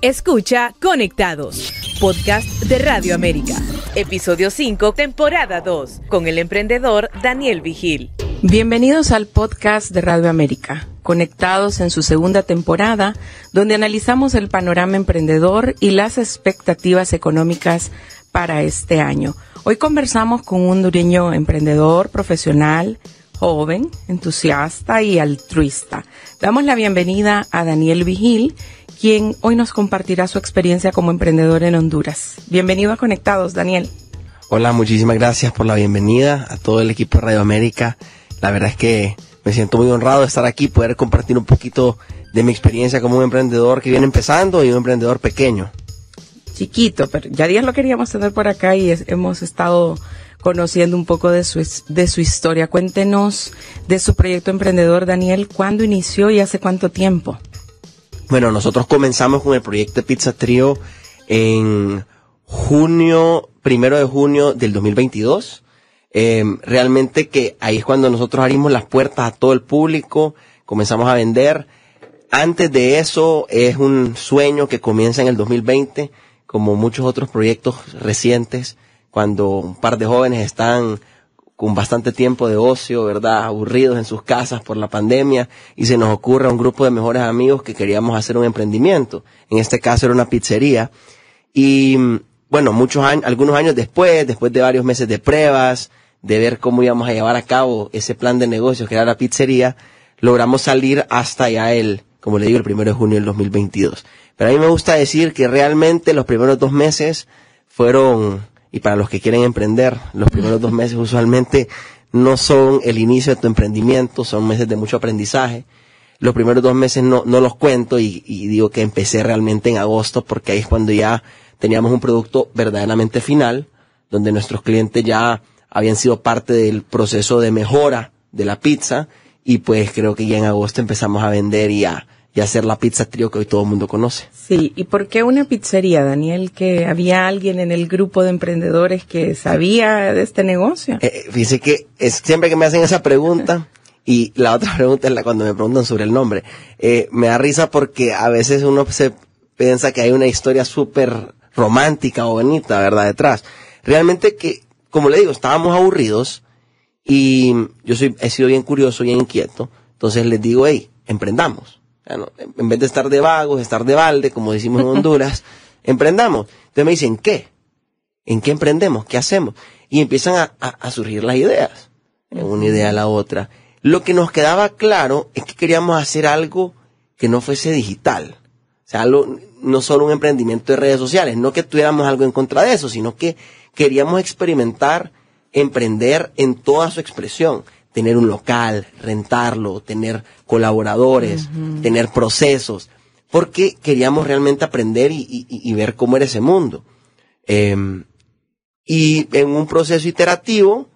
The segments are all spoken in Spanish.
Escucha Conectados, podcast de Radio América. Episodio 5, temporada 2, con el emprendedor Daniel Vigil. Bienvenidos al podcast de Radio América, conectados en su segunda temporada, donde analizamos el panorama emprendedor y las expectativas económicas para este año. Hoy conversamos con un dureño emprendedor, profesional, joven, entusiasta y altruista. Damos la bienvenida a Daniel Vigil, quien hoy nos compartirá su experiencia como emprendedor en Honduras. Bienvenido a Conectados, Daniel. Hola, muchísimas gracias por la bienvenida a todo el equipo de Radio América. La verdad es que me siento muy honrado de estar aquí, poder compartir un poquito de mi experiencia como un emprendedor que viene empezando y un emprendedor pequeño. Chiquito, pero ya días lo queríamos tener por acá y hemos estado conociendo un poco de su, de su historia. Cuéntenos de su proyecto emprendedor, Daniel, ¿cuándo inició y hace cuánto tiempo? Bueno, nosotros comenzamos con el proyecto Pizza Trio en junio, primero de junio del 2022. Eh, realmente que ahí es cuando nosotros abrimos las puertas a todo el público, comenzamos a vender. Antes de eso es un sueño que comienza en el 2020, como muchos otros proyectos recientes, cuando un par de jóvenes están con bastante tiempo de ocio, ¿verdad? Aburridos en sus casas por la pandemia y se nos ocurre a un grupo de mejores amigos que queríamos hacer un emprendimiento. En este caso era una pizzería. Y bueno, muchos años, algunos años después, después de varios meses de pruebas, de ver cómo íbamos a llevar a cabo ese plan de negocios que era la pizzería, logramos salir hasta ya el, como le digo, el primero de junio del 2022. Pero a mí me gusta decir que realmente los primeros dos meses fueron y para los que quieren emprender, los primeros dos meses usualmente no son el inicio de tu emprendimiento, son meses de mucho aprendizaje. Los primeros dos meses no, los cuento y, y digo que empecé realmente en agosto porque ahí es cuando ya teníamos un producto verdaderamente final, donde nuestros clientes ya habían sido parte del proceso de mejora de la pizza y pues creo que ya en agosto empezamos a vender y a, y hacer la pizza trío que hoy todo el mundo conoce. Sí, ¿y por qué una pizzería, Daniel? Que había alguien en el grupo de emprendedores que sabía de este negocio. Eh, fíjese que es, siempre que me hacen esa pregunta, y la otra pregunta es la cuando me preguntan sobre el nombre, eh, me da risa porque a veces uno se piensa que hay una historia súper romántica o bonita, ¿verdad? Detrás. Realmente que, como le digo, estábamos aburridos y yo soy, he sido bien curioso, bien inquieto. Entonces les digo, hey, emprendamos en vez de estar de vagos, estar de balde, como decimos en Honduras, emprendamos. Entonces me dicen, ¿qué? ¿En qué emprendemos? ¿Qué hacemos? Y empiezan a, surgir las ideas, una idea a la otra. Lo que nos quedaba claro es que queríamos hacer algo que no fuese digital. O sea, no solo un emprendimiento de redes sociales, no que tuviéramos algo en contra de eso, sino que queríamos experimentar, emprender en toda su expresión tener un local, rentarlo, tener colaboradores, tener procesos, porque queríamos realmente aprender y, ver cómo era ese mundo. Em, y en un proceso iterativo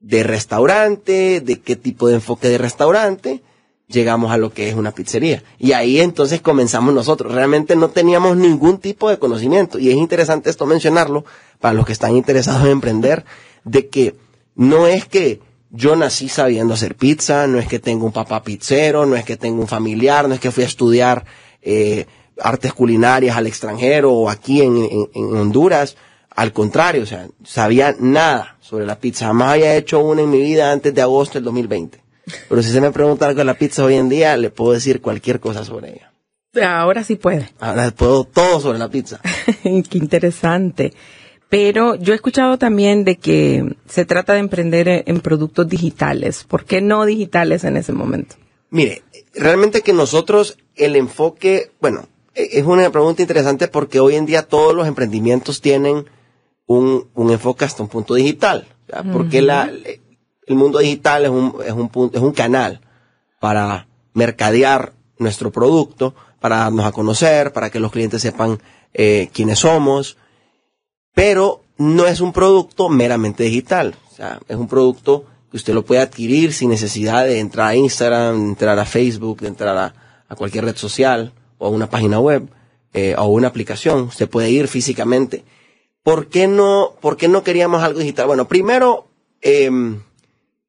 de restaurante, de qué tipo de enfoque de restaurante, llegamos a lo que es una pizzería. Y ahí entonces comenzamos nosotros. Realmente no teníamos ningún tipo de conocimiento. Y es interesante esto mencionarlo para los que están interesados en emprender, de que no es que yo nací sabiendo hacer pizza, no es que tengo un papá pizzero, no es que tengo un familiar, no es que fui a estudiar eh, artes culinarias al extranjero o aquí en, en, Honduras. Al contrario, o sea, sabía nada sobre la pizza. Jamás había hecho una en mi vida antes de agosto del 2020. Pero si se me pregunta algo de la pizza hoy en día, le puedo decir cualquier cosa sobre ella. Ahora sí puede. Ahora puedo todo sobre la pizza. Qué interesante. Pero yo he escuchado también de que se trata de emprender en productos digitales. ¿Por qué no digitales en ese momento? Mire, realmente que nosotros el enfoque, bueno, e, es una pregunta interesante porque hoy en día todos los emprendimientos tienen un, un enfoque hasta un punto digital. Porque la, el mundo digital es un, es un, es un canal para mercadear nuestro producto, para darnos a conocer, para que los clientes sepan eh, quiénes somos, pero no es un producto meramente digital. O sea, es un producto que usted lo puede adquirir sin necesidad de entrar a Instagram, de entrar a Facebook, de entrar a, cualquier red social o a una página web eh, o una aplicación. Usted puede ir físicamente. ¿Por qué no, por qué no queríamos algo digital? Bueno, primero, eh,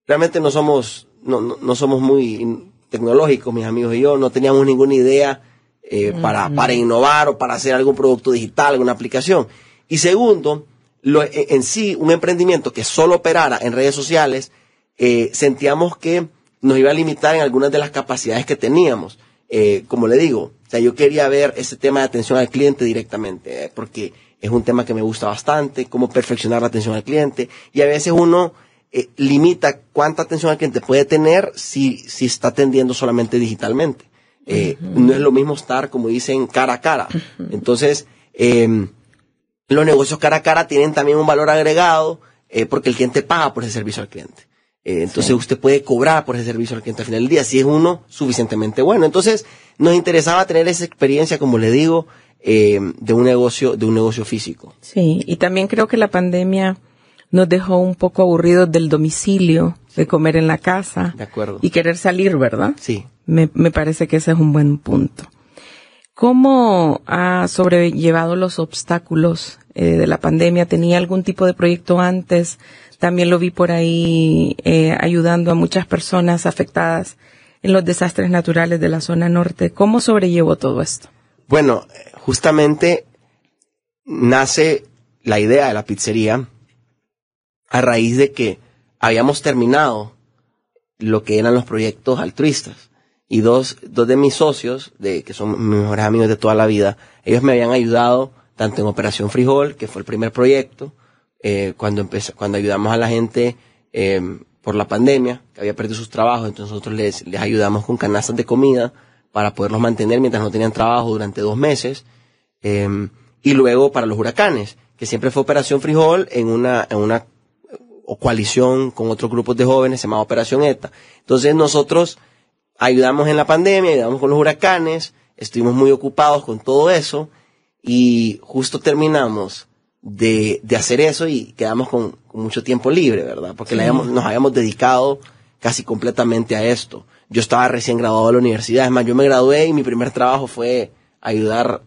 realmente no somos, no, no, somos muy tecnológicos, mis amigos y yo, no teníamos ninguna idea eh, para, para innovar o para hacer algún producto digital, alguna aplicación. Y segundo, lo, e, en sí, un emprendimiento que solo operara en redes sociales, eh, sentíamos que nos iba a limitar en algunas de las capacidades que teníamos. Eh, como le digo, o sea, yo quería ver ese tema de atención al cliente directamente, eh, porque es un tema que me gusta bastante, cómo perfeccionar la atención al cliente, y a veces uno eh, limita cuánta atención al cliente puede tener si, si está atendiendo solamente digitalmente. Eh, No es lo mismo estar, como dicen, cara a cara. Entonces, eh, los negocios cara a cara tienen también un valor agregado eh, porque el cliente paga por ese servicio al cliente. Eh, entonces sí. usted puede cobrar por ese servicio al cliente al final del día si es uno suficientemente bueno. Entonces nos interesaba tener esa experiencia, como le digo, eh, de un negocio, de un negocio físico. Sí, y también creo que la pandemia nos dejó un poco aburridos del domicilio, de comer en la casa. De acuerdo. Y querer salir, ¿verdad? Sí. Me, me parece que ese es un buen punto. ¿Cómo ha sobrellevado los obstáculos eh, de la pandemia? ¿Tenía algún tipo de proyecto antes? También lo vi por ahí eh, ayudando a muchas personas afectadas en los desastres naturales de la zona norte. ¿Cómo sobrellevó todo esto? Bueno, justamente nace la idea de la pizzería a raíz de que habíamos terminado lo que eran los proyectos altruistas. Y dos, dos de mis socios, de, que son mis mejores amigos de toda la vida, ellos me habían ayudado tanto en Operación Frijol, que fue el primer proyecto, eh, cuando empezó, cuando ayudamos a la gente eh, por la pandemia, que había perdido sus trabajos, entonces nosotros les, les ayudamos con canastas de comida para poderlos mantener mientras no tenían trabajo durante dos meses. Eh, y luego para los huracanes, que siempre fue Operación Frijol en una, en una o coalición con otros grupos de jóvenes, se llama Operación ETA. Entonces nosotros ayudamos en la pandemia, ayudamos con los huracanes, estuvimos muy ocupados con todo eso y justo terminamos de, de hacer eso y quedamos con, con mucho tiempo libre, ¿verdad? Porque sí. habíamos, nos habíamos dedicado casi completamente a esto. Yo estaba recién graduado de la universidad, es más, yo me gradué y mi primer trabajo fue ayudar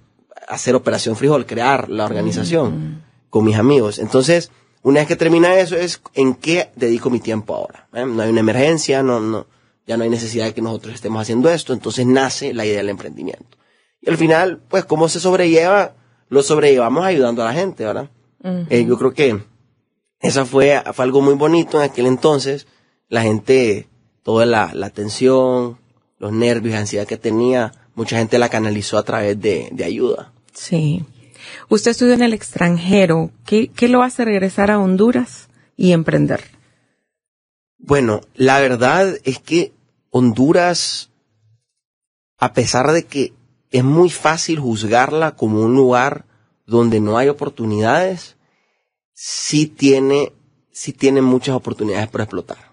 a hacer Operación Frijol, crear la organización mm con mis amigos. Entonces, una vez que termina eso es en qué dedico mi tiempo ahora. ¿eh? No hay una emergencia, no, no, ya no hay necesidad de que nosotros estemos haciendo esto, entonces nace la idea del emprendimiento. Y al final, pues, ¿cómo se sobrelleva? Lo sobrellevamos ayudando a la gente, ¿verdad? Uh -huh. eh, yo creo que esa fue, fue algo muy bonito en aquel entonces. La gente, toda la, la tensión, los nervios, la ansiedad que tenía, mucha gente la canalizó a través de, de ayuda. Sí. Usted estudió en el extranjero. ¿Qué, ¿Qué lo hace regresar a Honduras y emprender? Bueno, la verdad es que Honduras, a pesar de que es muy fácil juzgarla como un lugar donde no hay oportunidades, sí tiene, sí tiene muchas oportunidades por explotar.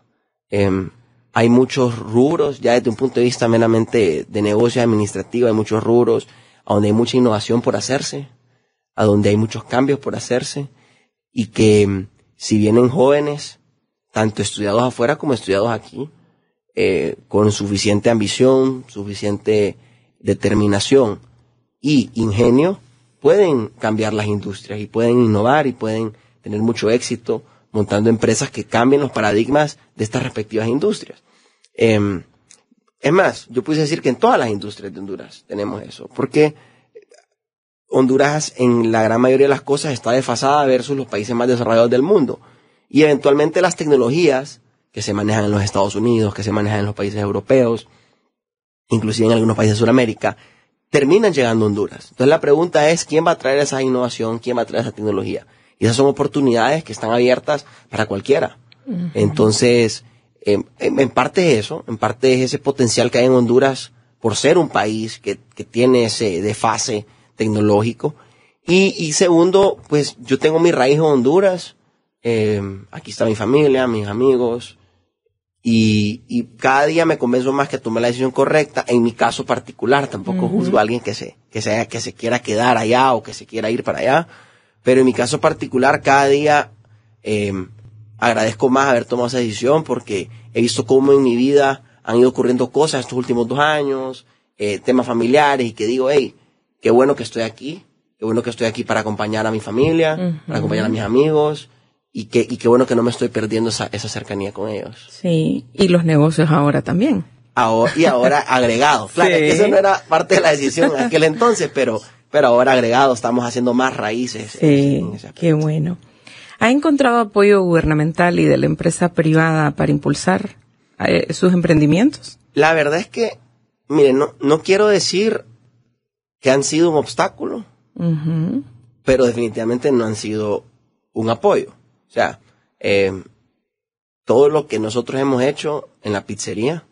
Eh, hay muchos rubros, ya desde un punto de vista meramente de negocio administrativo, hay muchos rubros a donde hay mucha innovación por hacerse, a donde hay muchos cambios por hacerse, y que si vienen jóvenes, tanto estudiados afuera como estudiados aquí, eh, con suficiente ambición, suficiente determinación y ingenio, pueden cambiar las industrias y pueden innovar y pueden tener mucho éxito montando empresas que cambien los paradigmas de estas respectivas industrias. Eh, es más, yo pudiese decir que en todas las industrias de Honduras tenemos eso, porque Honduras en la gran mayoría de las cosas está desfasada versus los países más desarrollados del mundo. Y eventualmente las tecnologías que se manejan en los Estados Unidos, que se manejan en los países europeos, inclusive en algunos países de Sudamérica, terminan llegando a Honduras. Entonces la pregunta es, ¿quién va a traer esa innovación? ¿Quién va a traer esa tecnología? Y esas son oportunidades que están abiertas para cualquiera. Uh -huh. Entonces, eh, en parte es eso, en parte es ese potencial que hay en Honduras por ser un país que, que tiene ese desfase tecnológico. Y, y, segundo, pues yo tengo mi raíz en Honduras, eh, aquí está mi familia, mis amigos, y, y, cada día me convenzo más que tomé la decisión correcta. En mi caso particular, tampoco uh -huh. juzgo a alguien que se, que se, que se quiera quedar allá o que se quiera ir para allá. Pero en mi caso particular, cada día eh, agradezco más haber tomado esa decisión porque he visto cómo en mi vida han ido ocurriendo cosas estos últimos dos años, eh, temas familiares y que digo, hey, qué bueno que estoy aquí, qué bueno que estoy aquí para acompañar a mi familia, uh -huh. para acompañar a mis amigos y que, y qué bueno que no me estoy perdiendo esa, esa cercanía con ellos. Sí, y los negocios ahora también. Ahora, y ahora agregado. Claro, Sí. eso no era parte de la decisión en aquel entonces, pero, pero ahora agregado, estamos haciendo más raíces. Sí, en ese qué bueno. ¿Ha encontrado apoyo gubernamental y de la empresa privada para impulsar eh, sus emprendimientos? La verdad es que, mire, no, no quiero decir que han sido un obstáculo, pero definitivamente no han sido un apoyo. O sea, eh, todo lo que nosotros hemos hecho en la pizzería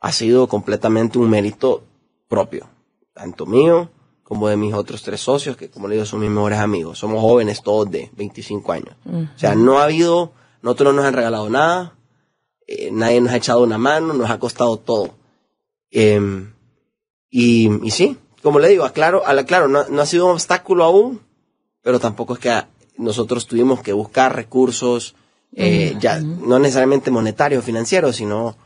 ha sido completamente un mérito propio, tanto mío como de mis otros tres socios, que como le digo son mis mejores amigos. Somos jóvenes todos de 25 años. O sea, no ha habido, nosotros no nos han regalado nada, eh, nadie nos ha echado una mano, nos ha costado todo. Em, y, sí, como le digo, aclaro, a la- claro, no, no ha sido un obstáculo aún, pero tampoco es que a- nosotros tuvimos que buscar recursos, eh, ya, no necesariamente monetarios o financieros, sino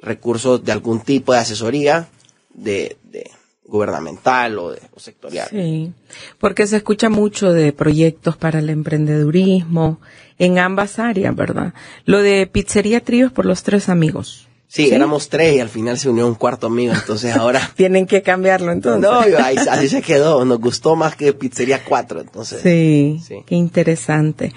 recursos de algún tipo de asesoría de, de gubernamental o, de, o sectorial. Sí, porque se escucha mucho de proyectos para el emprendedurismo en ambas áreas, ¿verdad? Lo de Pizzería Tríos por los tres amigos. Sí, éramos tres y al final se unió un cuarto amigo, entonces ahora... Tienen que cambiarlo entonces. No, ahí- así se quedó, nos gustó más que Pizzería 4, entonces... Sí, Sí. qué interesante.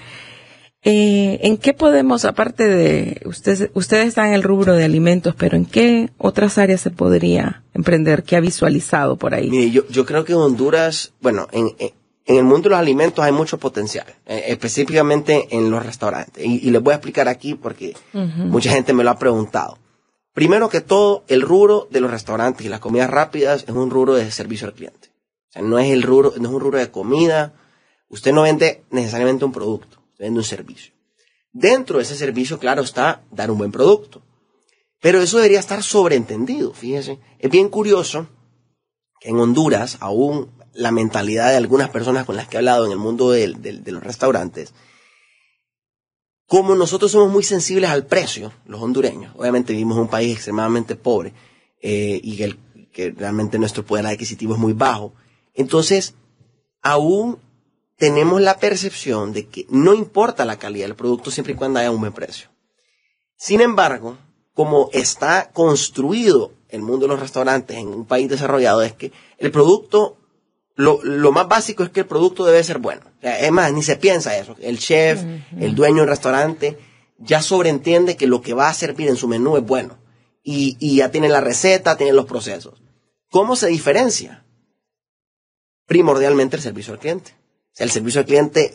Eh, ¿En qué podemos, aparte de, ustedes, ustedes están en el rubro de alimentos, pero en qué otras áreas se podría emprender? ¿Qué ha visualizado por ahí? Mire, yo, yo creo que en Honduras, bueno, en, en, en el mundo de los alimentos hay mucho potencial, eh, específicamente en los restaurantes. Y, y les voy a explicar aquí porque mucha gente me lo ha preguntado. Primero que todo, el rubro de los restaurantes y las comidas rápidas es un rubro de servicio al cliente. O sea, no es el rubro, no es un rubro de comida. Usted no vende necesariamente un producto, usted vende un servicio. Dentro de ese servicio, claro, está dar un buen producto. Pero eso debería estar sobreentendido, fíjese. Es bien curioso que en Honduras, aún la mentalidad de algunas personas con las que he hablado en el mundo del- de los restaurantes, como nosotros somos muy sensibles al precio, los hondureños, obviamente vivimos en un país extremadamente pobre eh, y que, que realmente nuestro poder adquisitivo es muy bajo, entonces aún tenemos la percepción de que no importa la calidad del producto siempre y cuando haya un buen precio. Sin embargo, como está construido el mundo de los restaurantes en un país desarrollado, es que el producto, lo, lo más básico es que el producto debe ser bueno. Es más, ni se piensa eso. El chef, el dueño del restaurante, ya sobreentiende que lo que va a servir en su menú es bueno. Y, y ya tiene la receta, tiene los procesos. ¿Cómo se diferencia? Primordialmente el servicio al cliente. O sea, el servicio al cliente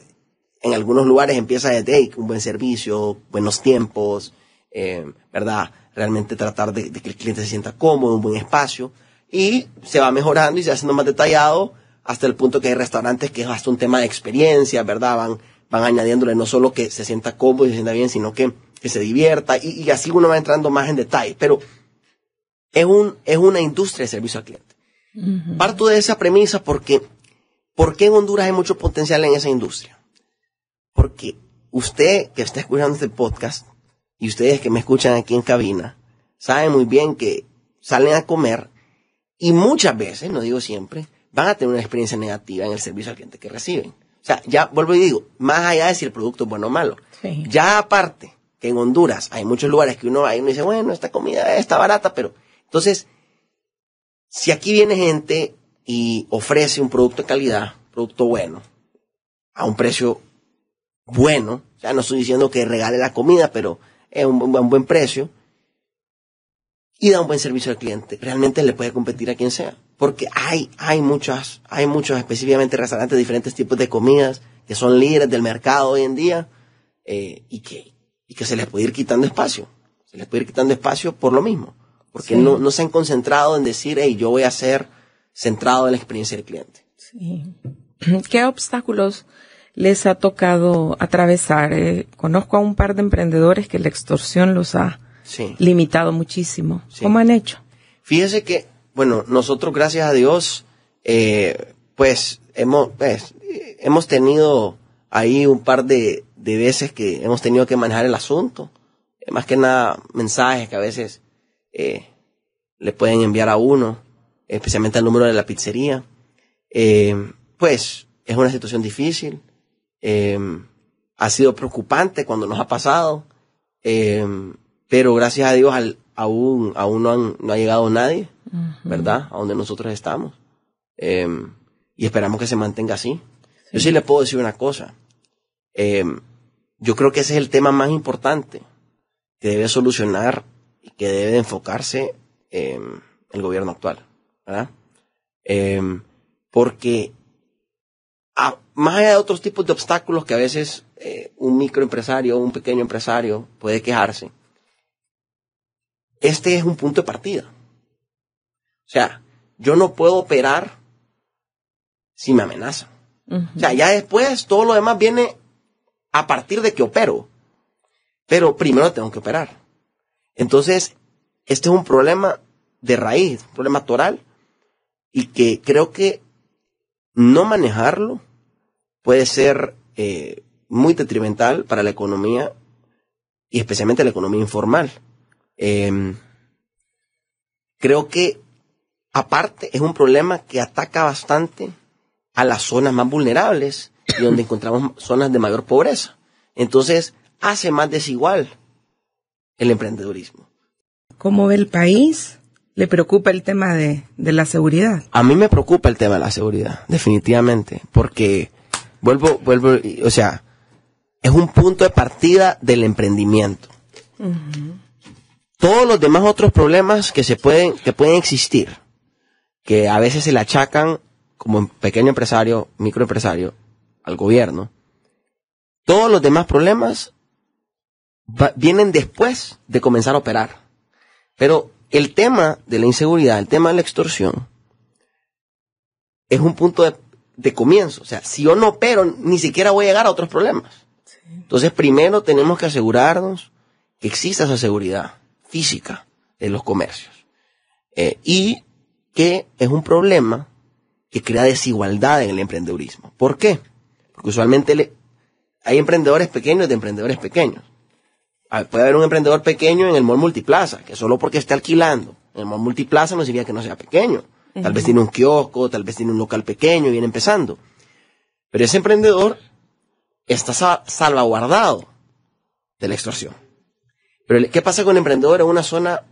en algunos lugares empieza desde hey, un buen servicio, buenos tiempos, eh, ¿verdad? Realmente tratar de, de que el cliente se sienta cómodo, un buen espacio, y se va mejorando y se va haciendo más detallado hasta el punto que hay restaurantes que es hasta un tema de experiencia, ¿verdad? Van, van añadiéndole no solo que se sienta cómodo y se sienta bien, sino que, que se divierta, y, y así uno va entrando más en detalle, pero es, un, es una industria de servicio al cliente. Parto de esa premisa porque, ¿por qué en Honduras hay mucho potencial en esa industria? Porque usted que está escuchando este podcast y ustedes que me escuchan aquí en cabina, saben muy bien que salen a comer y muchas veces, no digo siempre, van a tener una experiencia negativa en el servicio al cliente que reciben. O sea, ya vuelvo y digo, más allá de si el producto es bueno o malo, Sí. ya aparte que en Honduras hay muchos lugares que uno va y uno dice, bueno, esta comida está barata, pero entonces, si aquí viene gente y ofrece un producto de calidad, producto bueno, a un precio bueno, o sea, no estoy diciendo que regale la comida, pero es un, buen- un buen precio, y da un buen servicio al cliente, realmente le puede competir a quien sea. Porque hay, hay muchas, hay muchos específicamente restaurantes de diferentes tipos de comidas que son líderes del mercado hoy en día eh, y, que, y que se les puede ir quitando espacio. Se les puede ir quitando espacio por lo mismo. Porque Sí. no, no se han concentrado en decir, hey, yo voy a ser centrado en la experiencia del cliente. Sí. ¿Qué obstáculos les ha tocado atravesar? Eh, conozco a un par de emprendedores que la extorsión los ha Sí. limitado muchísimo. Sí. ¿Cómo han hecho? Fíjese que, bueno, nosotros, gracias a Dios, eh, pues hemos, pues, hemos tenido ahí un par de, veces que hemos tenido que manejar el asunto. Eh, más que nada, mensajes que a veces eh, le pueden enviar a uno, especialmente al número de la pizzería. Pues es una situación difícil. Ha sido preocupante cuando nos ha pasado. Pero gracias a Dios al, aún, aún no, han, no ha llegado nadie, ¿verdad? A donde nosotros estamos. Em, y esperamos que se mantenga así. Yo sí le puedo decir una cosa. Em, yo creo que ese es el tema más importante que debe solucionar y que debe enfocarse em, el gobierno actual, ¿verdad? porque más allá de otros tipos de obstáculos que a veces eh, un microempresario o un pequeño empresario puede quejarse, este es un punto de partida. O sea, yo no puedo operar si me amenazan. O sea, ya después todo lo demás viene a partir de que opero. Pero primero tengo que operar. Entonces, este es un problema de raíz, un problema toral, y que creo que no manejarlo puede ser eh, muy detrimental para la economía y especialmente la economía informal. Em, creo que aparte es un problema que ataca bastante a las zonas más vulnerables y donde encontramos zonas de mayor pobreza. Entonces hace más desigual el emprendedurismo. ¿Cómo ve el país? ¿Le preocupa el tema de, de la seguridad? A mí me preocupa el tema de la seguridad, definitivamente, porque vuelvo, vuelvo, o sea, es un punto de partida del emprendimiento. Todos los demás otros problemas que se pueden, que pueden existir, que a veces se le achacan como pequeño empresario, microempresario, al gobierno, todos los demás problemas vienen después de comenzar a operar. Pero el tema de la inseguridad, el tema de la extorsión, es un punto de, de comienzo. O sea, si yo no opero, ni siquiera voy a llegar a otros problemas. Entonces, primero tenemos que asegurarnos que exista esa seguridad física de los comercios. Eh, y que es un problema que crea desigualdad en el emprendedurismo. ¿Por qué? Porque usualmente hay emprendedores pequeños de emprendedores pequeños. Ah, puede haber un emprendedor pequeño en el mall multiplaza, que solo porque esté alquilando en el mall multiplaza no significa que no sea pequeño. Tal vez tiene un kiosco, tal vez tiene un local pequeño y viene empezando. Pero ese emprendedor está salvaguardado de la extorsión. Pero ¿qué pasa con emprendedor en una zona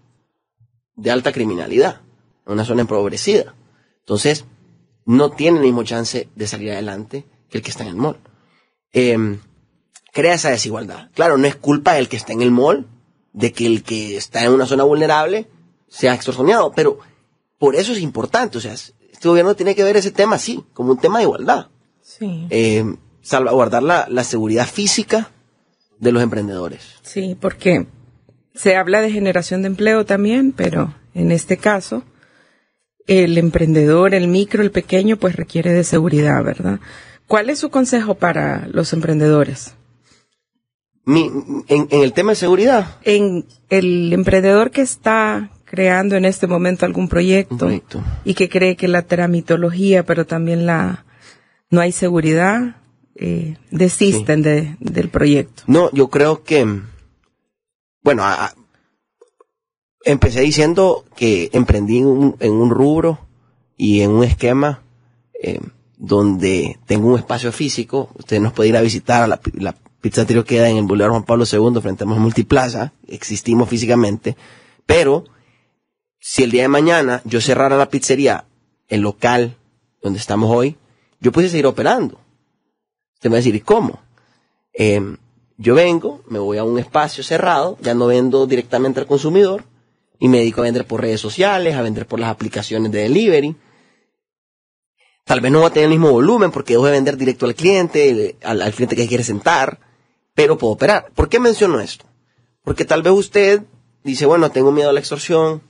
de alta criminalidad? En una zona empobrecida. Entonces, no tiene el mismo chance de salir adelante que el que está en el mall. Em, crea esa desigualdad. Claro, no es culpa del que está en el mall de que el que está en una zona vulnerable sea extorsionado, pero por eso es importante. O sea, este gobierno tiene que ver ese tema así, como un tema de igualdad. Sí. Em, salvaguardar la, la seguridad física de los emprendedores. Sí, porque se habla de generación de empleo también, pero en este caso, el emprendedor, el micro, el pequeño, pues requiere de seguridad, ¿verdad? ¿Cuál es su consejo para los emprendedores? Mi, en, en, el tema de seguridad. En el emprendedor que está creando en este momento algún proyecto, proyecto. y que cree que la tramitología, pero también la no hay seguridad, eh, desisten sí. de, del proyecto? No, yo creo que, bueno, empecé diciendo que emprendí en un, en un, rubro y en un esquema eh, donde tengo un espacio físico. Usted nos puede ir a visitar a la, la pizzería queda en el Boulevard Juan Pablo II frente a Multiplaza. Existimos físicamente, pero si el día de mañana yo cerrara la pizzería, el local donde estamos hoy, yo pudiese seguir operando. Usted me va a decir, ¿y cómo? Eh, yo vengo, me voy a un espacio cerrado, ya no vendo directamente al consumidor, y me dedico a vender por redes sociales, a vender por las aplicaciones de delivery. Tal vez no va a tener el mismo volumen porque dejo de vender directo al cliente, al, al cliente que quiere sentar, pero puedo operar. ¿Por qué menciono esto? Porque tal vez usted dice, bueno, tengo miedo a la extorsión,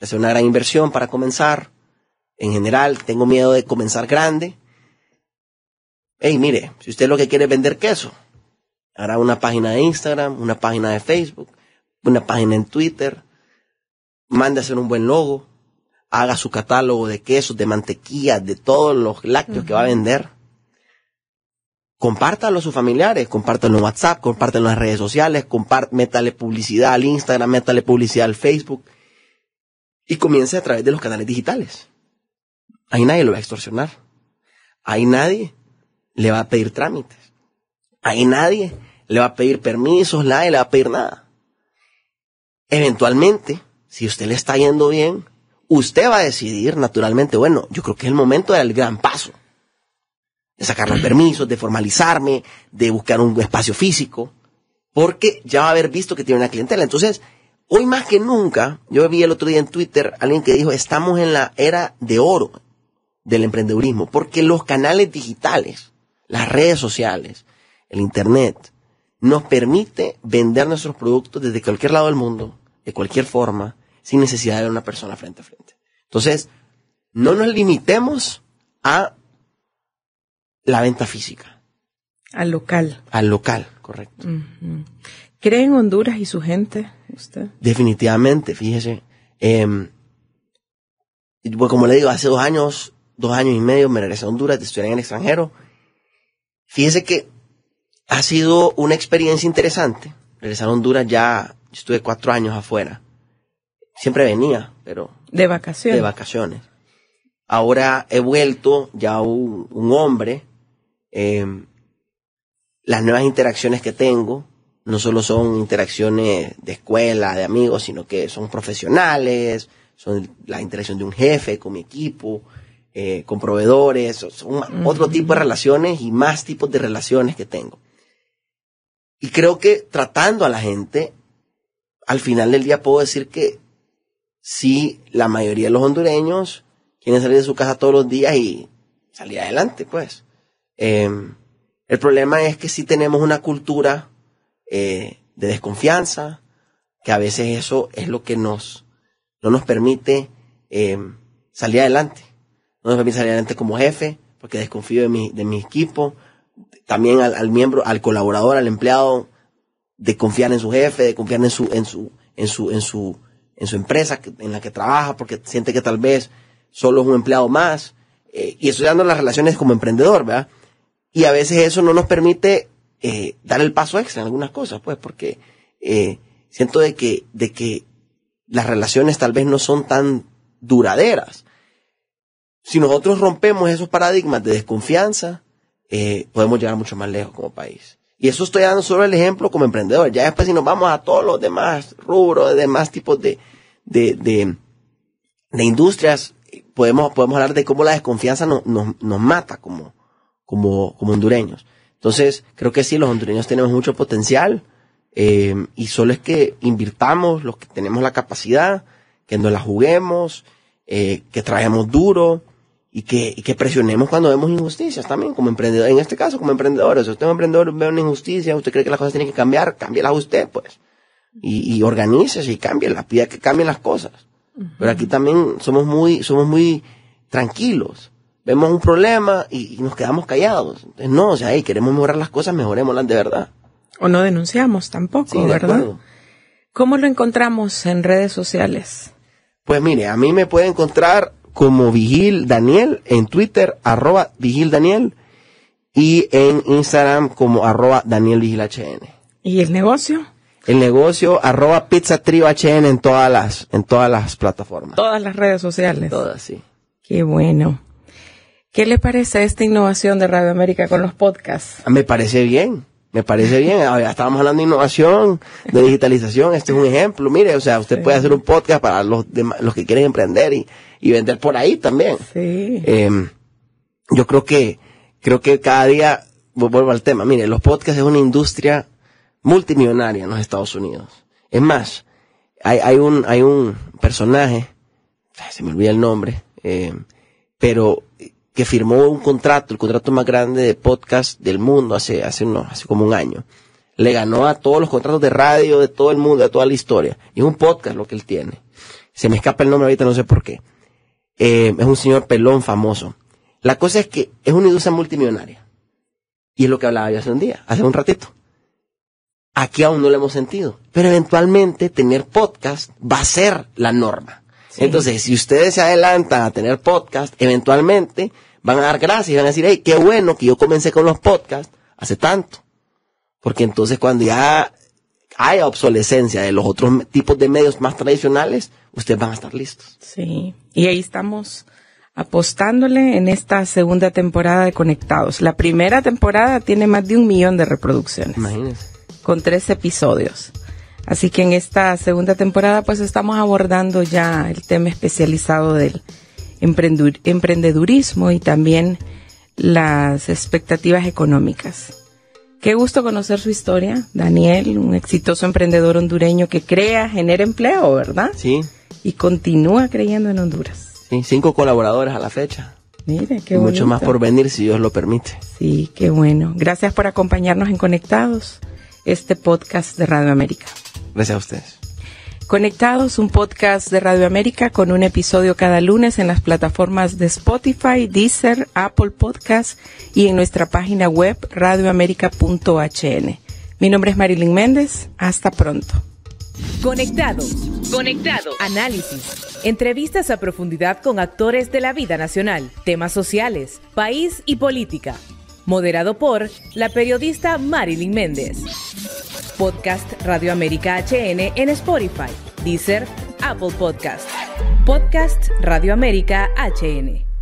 es una gran inversión para comenzar. En general, tengo miedo de comenzar grande. Hey, mire, si usted lo que quiere es vender queso, hará una página de Instagram, una página de Facebook, una página en Twitter, mande a hacer un buen logo, haga su catálogo de quesos, de mantequilla, de todos los lácteos uh -huh. que va a vender. Compártalo a sus familiares, compártalo en WhatsApp, compártalo en las redes sociales, métale publicidad al Instagram, métale publicidad al Facebook y comience a través de los canales digitales. Ahí nadie lo va a extorsionar. Ahí nadie le va a pedir trámites. Ahí nadie le va a pedir permisos, nadie le va a pedir nada. eventualmente, si usted le está yendo bien, usted va a decidir naturalmente, bueno, yo creo que es el momento del gran paso. De sacar los permisos, de formalizarme, de buscar un espacio físico, porque ya va a haber visto que tiene una clientela. Entonces, hoy más que nunca, yo vi el otro día en Twitter alguien que dijo, estamos en la era de oro del emprendedurismo, porque los canales digitales, las redes sociales, el Internet, nos permite vender nuestros productos desde cualquier lado del mundo, de cualquier forma, sin necesidad de una persona frente a frente. Entonces, no nos limitemos a la venta física. Al local. Al local, correcto. ¿Cree en Honduras y su gente usted? Definitivamente, fíjese. Eh, como le digo, hace dos años dos años y medio me regresé a Honduras de estudiar en el extranjero. Fíjese que ha sido una experiencia interesante. Regresar a Honduras ya, estuve cuatro años afuera. Siempre venía, pero... De vacaciones. De vacaciones. Ahora he vuelto ya un, hombre. Em, las nuevas interacciones que tengo no solo son interacciones de escuela, de amigos, sino que son profesionales, son la interacción de un jefe con mi equipo, eh, con proveedores, son otro tipo de relaciones y más tipos de relaciones que tengo. Y creo que tratando a la gente, al final del día puedo decir que sí, la mayoría de los hondureños quieren salir de su casa todos los días y salir adelante, pues. Em, el problema es que sí tenemos una cultura eh, de desconfianza, que a veces eso es lo que nos, no nos permite em, salir adelante no me permite salir adelante como jefe, porque desconfío de mi, de mi equipo, también al, miembro, al colaborador, al empleado, de confiar en su jefe, de confiar en su, en su, en su, en su, en su empresa en la que trabaja, porque siente que tal vez solo es un empleado más, eh, y estoy dando las relaciones como emprendedor, ¿verdad? Y a veces eso no nos permite eh, dar el paso extra en algunas cosas, pues, porque eh, siento de que, de que las relaciones tal vez no son tan duraderas. Si nosotros rompemos esos paradigmas de desconfianza, eh, podemos llegar mucho más lejos como país. Y eso estoy dando solo el ejemplo como emprendedor. Ya después si nos vamos a todos los demás rubros, demás tipos de, de, de, de industrias, podemos, podemos hablar de cómo la desconfianza nos, nos, nos mata como, como, como hondureños. Entonces, creo que sí, los hondureños tenemos mucho potencial eh, y solo es que invirtamos los que tenemos la capacidad, que nos la juguemos, eh, que trabajemos duro, y que, y que presionemos cuando vemos injusticias también, como emprendedor, en este caso como emprendedores. Si usted es emprendedor, ve una injusticia, usted cree que las cosas tienen que cambiar, cámbielas usted, pues. Y, y organícese y cámbielas, pida que cambien las cosas. Pero aquí también somos muy, somos muy tranquilos. Vemos un problema y, nos quedamos callados. Entonces, no, o sea, ahí queremos mejorar las cosas, mejorémoslas de verdad. O no denunciamos tampoco, ¿verdad? ¿Cómo lo encontramos en redes sociales? Pues mire, a mí me puede encontrar como Vigil Daniel en Twitter, arroba Vigil Daniel, y en Instagram como arroba Daniel Vigil HN. ¿Y el negocio? El negocio, arroba Pizza Trio HN en todas las, en todas las plataformas. Todas las redes sociales. Todas, sí. Qué bueno. ¿Qué le parece esta innovación de Radio América con los podcasts? Me parece bien. Me parece bien. Ya estábamos hablando de innovación, de digitalización. Este es un ejemplo. Mire, o sea, usted puede hacer un podcast para los, los que quieren emprender y, y vender por ahí también. Sí. Eh, yo creo que, creo que cada día, vuelvo al tema, mire, los podcasts es una industria multimillonaria en los Estados Unidos. Es más, hay, hay un, hay un personaje, se me olvida el nombre, eh, pero que firmó un contrato, el contrato más grande de podcast del mundo hace, hace, unos, hace como un año. Le ganó a todos los contratos de radio de todo el mundo, de toda la historia. Y es un podcast lo que él tiene. Se me escapa el nombre ahorita, no sé por qué. Eh, es un señor pelón famoso. La cosa es que es una industria multimillonaria. Y es lo que hablaba yo hace un día, hace un ratito. Aquí aún no lo hemos sentido. Pero eventualmente tener podcast va a ser la norma. Entonces, si ustedes se adelantan a tener podcast, eventualmente van a dar gracias y van a decir, hey, qué bueno que yo comencé con los podcasts hace tanto. Porque entonces cuando ya haya obsolescencia de los otros tipos de medios más tradicionales, ustedes van a estar listos. Sí, y ahí estamos apostándole en esta segunda temporada de Conectados. La primera temporada tiene más de un millón de reproducciones. Imagínense. Con tres episodios. Así que en esta segunda temporada pues estamos abordando ya el tema especializado del emprendedurismo y también las expectativas económicas. Qué gusto conocer su historia, Daniel, un exitoso emprendedor hondureño que crea, genera empleo, ¿verdad? Sí. Y continúa creyendo en Honduras. Sí, cinco colaboradores a la fecha. Mire, qué y mucho más por venir si Dios lo permite. Sí, qué bueno. Gracias por acompañarnos en Conectados, este podcast de Radio América. Gracias a ustedes. Conectados, un podcast de Radio América con un episodio cada lunes en las plataformas de Spotify, Deezer, Apple Podcast y en nuestra página web radioamerica.hn. Mi nombre es Marilyn Méndez. Hasta pronto. Conectados. Conectados. Análisis. Entrevistas a profundidad con actores de la vida nacional, temas sociales, país y política. Moderado por la periodista Marilyn Méndez. Podcast Radio América HN en Spotify, Deezer, Apple Podcast. Podcast Radio América HN.